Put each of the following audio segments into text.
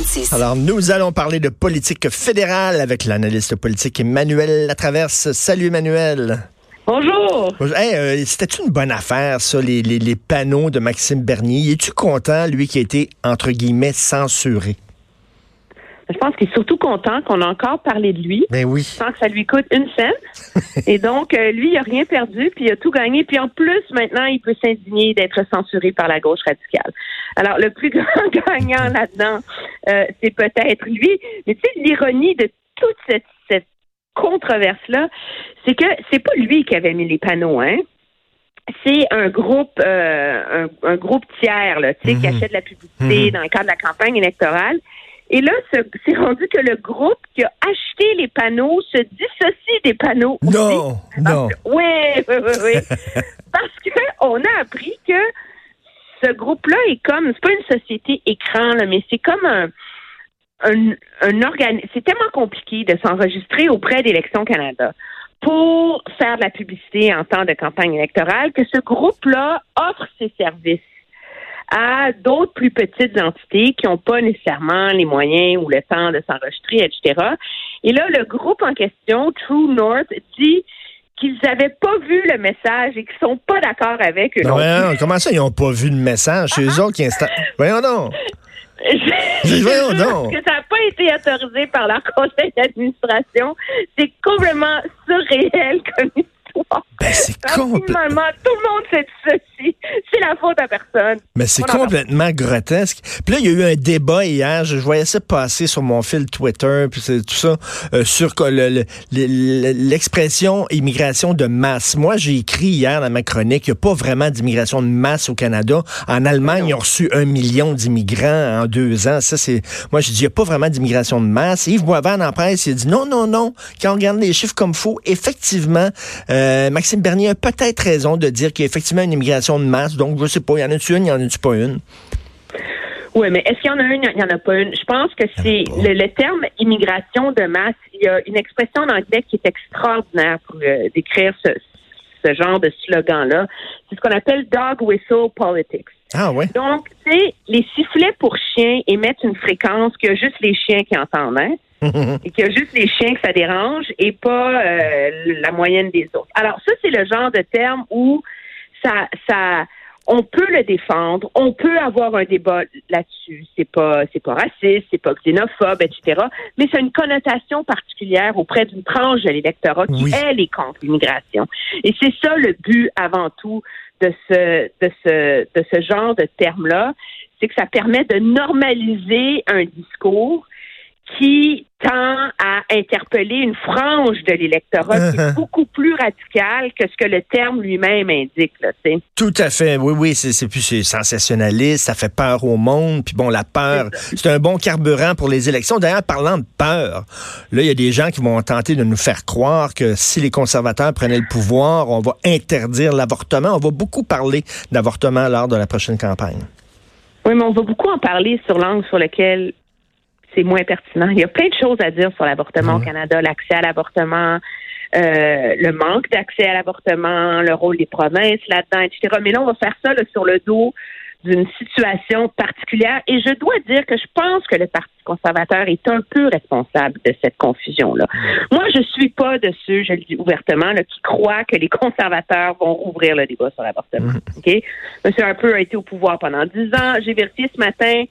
15h36. Alors, nous allons parler de politique fédérale avec l'analyste politique Emmanuel Latraverse. Salut Emmanuel. Bonjour. Hey, euh, C'était une bonne affaire, ça, les, les, les panneaux de Maxime Bernier? Es-tu content, lui, qui a été, entre guillemets, censuré? Je pense qu'il est surtout content qu'on a encore parlé de lui. Ben oui. Sans que ça lui coûte une scène. Et donc, euh, lui, il a rien perdu, puis il a tout gagné. Puis en plus, maintenant, il peut s'indigner d'être censuré par la gauche radicale. Alors, le plus grand gagnant là-dedans, euh, c'est peut-être lui. Mais tu sais, l'ironie de toute cette, cette controverse-là, c'est que c'est pas lui qui avait mis les panneaux, hein c'est un groupe euh, un, un, groupe tiers là, tu sais, qui Mhm. achète de la publicité Mhm. dans le cadre de la campagne électorale. Et là, ce- c'est rendu que le groupe qui a acheté les panneaux se dissocie des panneaux. aussi. Non, non. Oui, oui, oui, oui. Parce que on a appris que ce groupe-là est comme, c'est pas une société écran, là, mais c'est comme un, un, un organe. C'est tellement compliqué de s'enregistrer auprès d'Élections Canada pour faire de la publicité en temps de campagne électorale que ce groupe-là offre ses services à d'autres plus petites entités qui n'ont pas nécessairement les moyens ou le temps de s'enregistrer, etc. Et là, le groupe en question, True North, dit qu'ils n'avaient pas vu le message et qu'ils sont pas d'accord avec eux. Non, comment ça, ils n'ont pas vu le message? C'est eux autres qui installent. Voyons donc. Je Voyons jure donc. que ça n'a pas été autorisé par leur conseil d'administration. C'est complètement surréel comme Ben, c'est complètement. Finalement, tout le monde ceci. C'est la faute à personne. Mais c'est complètement grotesque. Puis là, il y a eu un débat hier, je, voyais ça passer sur mon fil Twitter, puis c'est tout ça, euh, sur que le- l'expression immigration de masse. Moi, j'ai écrit hier dans ma chronique, il n'y a pas vraiment d'immigration de masse au Canada. En Allemagne, ils ont reçu un million d'immigrants en deux ans. Ça, c'est. Moi, je dis, il n'y a pas vraiment d'immigration de masse. Yves Boisvert, en presse, il a dit non, non, non. Quand on regarde les chiffres comme faut, effectivement, euh, Maxime Bernier a peut-être raison de dire qu'il y a effectivement une immigration de masse. Donc, je sais pas, il y en a-tu une, il y en a-tu pas une? Oui, mais est-ce qu'il y en a une? Il n'y en a pas une? Je pense que c'est le, le terme immigration de masse. Il y a une expression en anglais qui est extraordinaire pour euh, décrire ce, ce genre de slogan-là. C'est ce qu'on appelle dog whistle politics. Ah ouais. Donc, tu sais, les sifflets pour chiens émettent une fréquence que juste les chiens qui entendent, hein? et qu'il y a juste les chiens que ça dérange et pas euh, la moyenne des autres. Alors, ça, c'est le genre de terme où ça, ça, on peut le défendre, on peut avoir un débat là-dessus. C'est pas, c'est pas raciste, c'est pas xénophobe, etc. Mais c'est une connotation particulière auprès d'une tranche de l'électorat qui, Oui. elle, est contre l'immigration. Et c'est ça le but avant tout de ce, de ce, de ce genre de terme-là, c'est que ça permet de normaliser un discours qui tend à interpeller une frange de l'électorat qui Uh-huh. est beaucoup plus radicale que ce que le terme lui-même indique. Là. Tout à fait. Oui, oui, c'est plus c'est sensationnaliste, ça fait peur au monde. Puis bon, la peur, c'est un bon carburant pour les élections. D'ailleurs, parlant de peur, là, il y a des gens qui vont tenter de nous faire croire que si les conservateurs prenaient le pouvoir, on va interdire l'avortement. On va beaucoup parler d'avortement lors de la prochaine campagne. Oui, mais on va beaucoup en parler sur l'angle sur lequel c'est moins pertinent. Il y a plein de choses à dire sur l'avortement au Canada, l'accès à l'avortement, euh, le manque d'accès à l'avortement, le rôle des provinces là-dedans, etc. Mais là, on va faire ça là, sur le dos d'une situation particulière. Et je dois dire que je pense que le Parti conservateur est un peu responsable de cette confusion-là. Moi, je suis pas de ceux, je le dis ouvertement, là, qui croient que les conservateurs vont rouvrir le débat sur l'avortement. OK? M. Harper a été au pouvoir pendant dix ans. J'ai vérifié ce matin.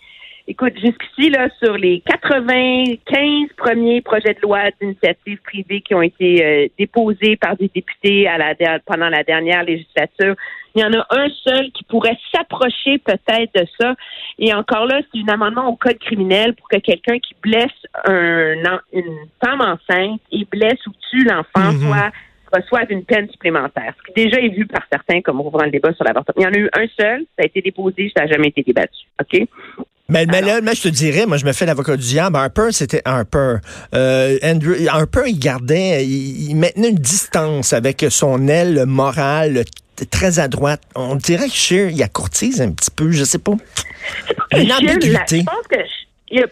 Écoute, jusqu'ici, là, sur les 95 premiers projets de loi d'initiative privée qui ont été euh, déposés par des députés à la, der- pendant la dernière législature, il y en a un seul qui pourrait s'approcher peut-être de ça. Et encore là, c'est un amendement au code criminel pour que quelqu'un qui blesse un, une femme enceinte et blesse ou tue l'enfant Mhm. soit reçoivent une peine supplémentaire, ce qui déjà est vu par certains comme ouvrant le débat sur l'avortement. Il y en a eu un seul, ça a été déposé, ça n'a jamais été débattu. OK? Mais, mais là, je te dirais, moi, je me fais l'avocat du diable. Harper, c'était Harper. Euh, Andrew, Harper, il gardait, il, il maintenait une distance avec son aile morale très à droite. On dirait que Scheer, il a courtise un petit peu, je sais pas. Une ambiguïté. Je pense que, il y a-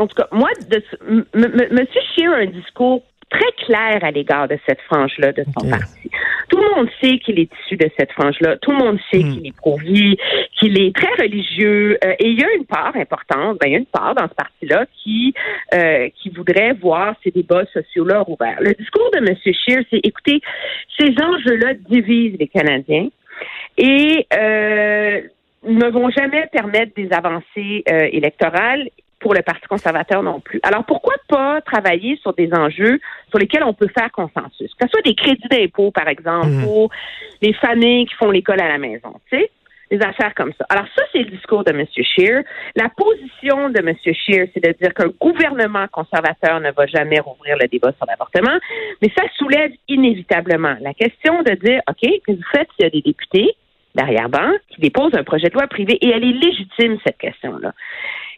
en tout cas, moi, de, ce- m- m- Monsieur Scheer a un discours très clair à l'égard de cette frange-là de son parti. Tout le monde sait qu'il est issu de cette frange-là. Tout le monde sait hmm. qu'il est pro-vie, qu'il est très religieux. Euh, et il y a une part importante, ben, il y a une part dans ce parti-là qui euh, qui voudrait voir ces débats sociaux-là ouverts. Le discours de M. Scheer, c'est écoutez, ces enjeux-là divisent les Canadiens et euh, ne vont jamais permettre des avancées euh, électorales pour le Parti conservateur non plus. Alors pourquoi pas travailler sur des enjeux sur lesquels on peut faire consensus, que ce soit des crédits d'impôt par exemple mhm. pour les familles qui font l'école à la maison, tu sais, des affaires comme ça. Alors ça c'est le discours de M. Scheer. La position de M. Scheer, c'est de dire qu'un gouvernement conservateur ne va jamais rouvrir le débat sur l'avortement, mais ça soulève inévitablement la question de dire ok, que vous faites s'il y a des députés d'arrière-ban qui déposent un projet de loi privé et elle est légitime cette question-là.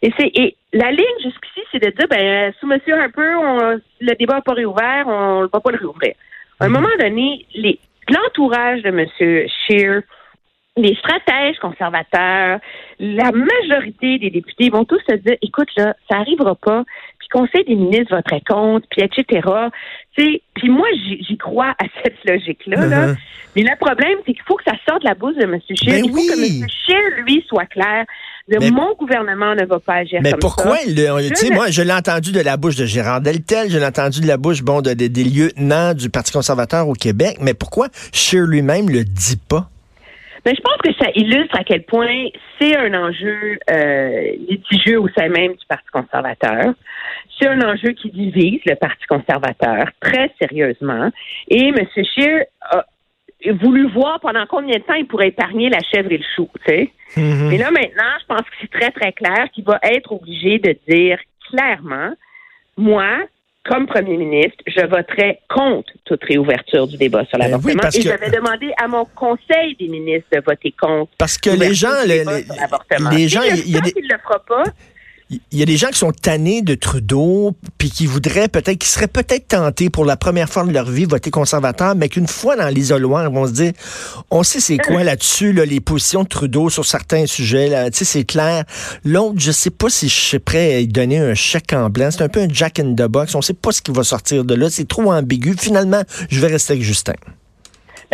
Et c'est et la ligne jusqu'ici, c'est de dire ben sous Monsieur un peu, le débat n'a pas réouvert, on ne va pas le réouvrir. À un mhm. moment donné, les l'entourage de Monsieur Scheer, les stratèges conservateurs, la majorité des députés vont tous se dire écoute là, ça arrivera pas. Puis Conseil des ministres voterait contre, puis etc. Puis moi j'y crois à cette logique là. là. Uh-huh. Mais le problème c'est qu'il faut que ça sorte de la bouche de M. Scheer. Ben Il faut que M. Scheer lui soit clair mon gouvernement ne va pas agir mais comme pourquoi ça. Tu sais, moi, je l'ai entendu de la bouche de Gérard Deltel, je l'ai entendu de la bouche, bon, de, des lieutenants du Parti conservateur au Québec, mais pourquoi Scheer lui-même le dit pas? Mais ben, je pense que ça illustre à quel point c'est un enjeu euh, litigieux au sein même du Parti conservateur. C'est un enjeu qui divise le Parti conservateur très sérieusement. Et M. Scheer a voulu voir pendant combien de temps il pourrait épargner la chèvre et le chou, tu sais. Mm-hmm. Mais là, maintenant, je pense que c'est très, très clair qu'il va être obligé de dire clairement, moi, comme premier ministre, je voterai contre toute réouverture du débat sur ben l'avortement. et j'avais demandé à mon conseil des ministres de voter contre. Parce que les gens, les, les, gens, il y a des... le fera pas, il y a des gens qui sont tannés de Trudeau, puis qui voudraient peut-être, qui seraient peut-être tentés pour la première fois de leur vie voter conservateur, mais qu'une fois dans l'isoloir, ils vont se dire, on sait c'est quoi là-dessus, là, les positions de Trudeau sur certains sujets, là, tu sais, c'est clair. L'autre, je sais pas si je suis prêt à lui donner un chèque en blanc. C'est un peu un jack in the box. On sait pas ce qui va sortir de là. C'est trop ambigu. Finalement, je vais rester avec Justin.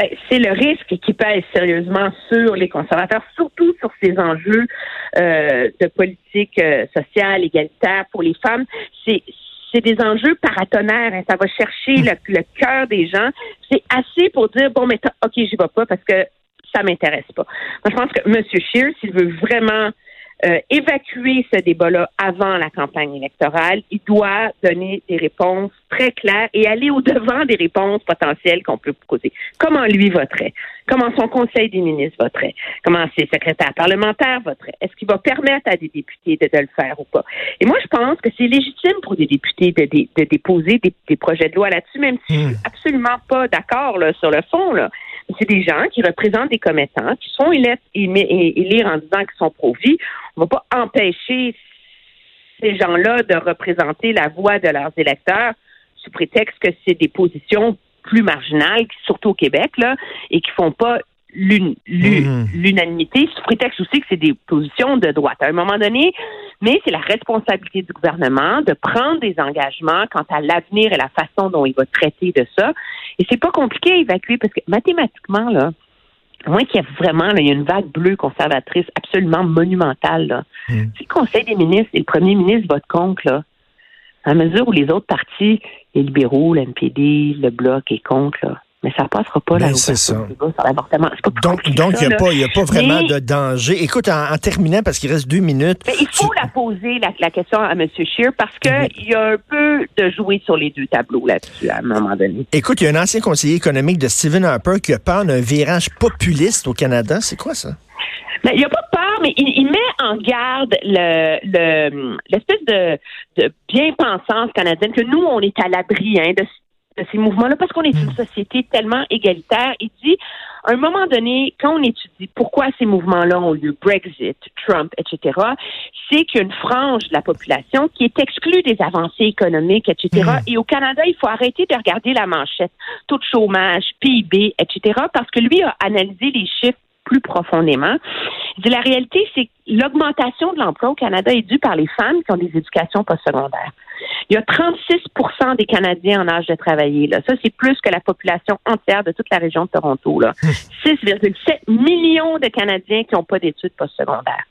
Ben, c'est le risque qui pèse sérieusement sur les conservateurs, surtout sur ces enjeux euh, de politique euh, sociale, égalitaire pour les femmes. C'est c'est des enjeux paratonnerres. Hein. Ça va chercher le, cœur des gens. C'est assez pour dire bon, mais ok, j'y vais pas parce que ça m'intéresse pas. Je pense que M. Scheer, s'il veut vraiment euh, évacuer ce débat-là avant la campagne électorale. Il doit donner des réponses très claires et aller au-devant des réponses potentielles qu'on peut poser. Comment lui voterait? Comment son conseil des ministres voterait? Comment ses secrétaires parlementaires voteraient? Est-ce qu'il va permettre à des députés de, le faire ou pas? Et moi, je pense que c'est légitime pour des députés de, déposer des, projets de loi là-dessus, même si je suis hmm. absolument pas d'accord sur le fond. Là c'est des gens qui représentent des commettants, qui sont élire en disant qu'ils sont pro-vie. On ne va pas empêcher ces gens-là de représenter la voix de leurs électeurs sous prétexte que c'est des positions plus marginales, surtout au Québec, là, et qui font pas Mhm. l'unanimité, sous prétexte aussi que c'est des positions de droite. À un moment donné, mais c'est la responsabilité du gouvernement de prendre des engagements quant à l'avenir et la façon dont il va traiter de ça. Et c'est pas compliqué à évacuer parce que mathématiquement, là, à moins qu'il y ait vraiment il y a une vague bleue conservatrice absolument monumentale. Là. Mhm. Si le Conseil des ministres et le premier ministre votent contre, là, à mesure où les autres partis, les libéraux, l'NPD, le Bloc est contre, là, mais ça passera pas ben, c'est ça. Donc, donc il n'y a, pas, y a pas vraiment de danger. Écoute, en, terminant, parce qu'il reste deux minutes. il faut la poser, la, question à M. Scheer, parce qu'il mhm. y a un peu de jouer sur les deux tableaux là-dessus, à un moment donné. Écoute, il y a un ancien conseiller économique de Stephen Harper qui a peur d'un virage populiste au Canada. C'est quoi ça? Il n'y a pas peur, mais il, met en garde le, l'espèce de, de bien-pensance canadienne que nous, on est à l'abri hein, de de ces mouvements-là parce qu'on est une hmm. société tellement égalitaire. Il dit, à un moment donné, quand on étudie pourquoi ces mouvements-là ont lieu, Brexit, Trump, etc., c'est qu'une frange de la population qui est exclue des avancées économiques, etc. Hmm. Et au Canada, il faut arrêter de regarder la manchette, taux de chômage, PIB, etc., parce que lui a analysé les chiffres plus profondément. Il dit, la réalité, c'est que l'augmentation de l'emploi au Canada est due par les femmes qui ont des éducations postsecondaires. Il y a 36% des Canadiens en âge de travailler. Là. Ça, c'est plus que la population entière de toute la région de Toronto. 6,7 millions de Canadiens qui n'ont pas d'études postsecondaires.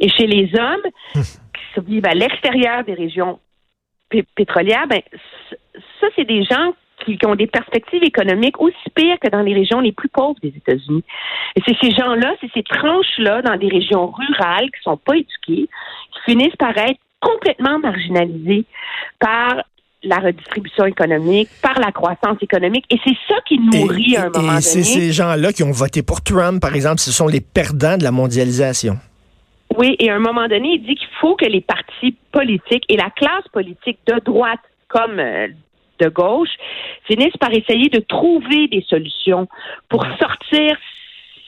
Et chez les hommes qui vivent à l'extérieur des régions pétrolières, ben, ça, c'est des gens qui, ont des perspectives économiques aussi pires que dans les régions les plus pauvres des États-Unis. Et c'est ces gens-là, c'est ces tranches-là dans des régions rurales qui sont pas éduquées, qui finissent par être complètement marginalisées par la redistribution économique, par la croissance économique. Et c'est ça qui nourrit à un moment et C'est ces gens-là qui ont voté pour Trump, par exemple, ce sont les perdants de la mondialisation. Oui, et à un moment donné, il dit qu'il faut que les partis politiques et la classe politique de droite comme euh, de gauche finissent par essayer de trouver des solutions pour sortir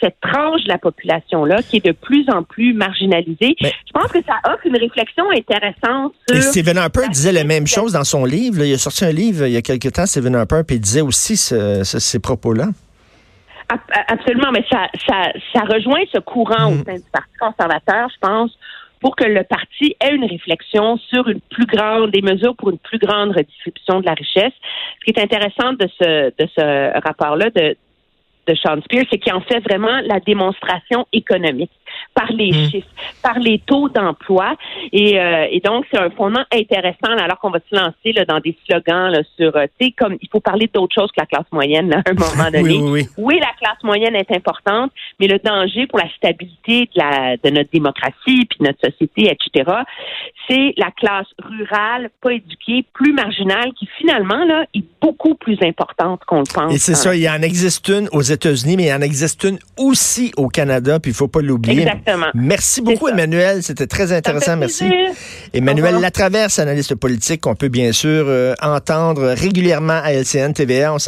cette tranche de la population-là qui est de plus en plus marginalisée. je pense que ça offre une réflexion intéressante sur... Et Stephen Harper disait la même chose dans son livre. Il a sorti un livre il y a quelque temps, Stephen Harper, puis il disait aussi ces propos-là. Absolument, mais ça, ça, rejoint ce courant au mm. sein du Parti conservateur, je pense, pour que le parti ait une réflexion sur une plus grande, des mesures pour une plus grande redistribution de la richesse. Ce qui est intéressant de ce, de ce rapport-là de, de Sean Spears, c'est qu'il en fait vraiment la démonstration économique par les mm. chiffres, par les taux d'emploi. Et, euh, et donc, c'est un fondement intéressant alors qu'on va se lancer là, dans des slogans là, sur, euh, tu sais, comme il faut parler d'autre chose que la classe moyenne à un moment donné. oui, oui, la classe moyenne est importante, mais le danger pour la stabilité de, la, de notre démocratie, puis notre société, etc., c'est la classe rurale, pas éduquée, plus marginale, qui finalement là, est beaucoup plus importante qu'on le pense. Et c'est ça, il y en existe une aux États-Unis, mais il en existe une aussi au Canada, puis il faut pas l'oublier. Exactement. Merci beaucoup, Emmanuel. C'était très intéressant. Merci. Emmanuel Latraverse, analyste politique, qu'on peut bien sûr euh, entendre régulièrement à LCN TVA. On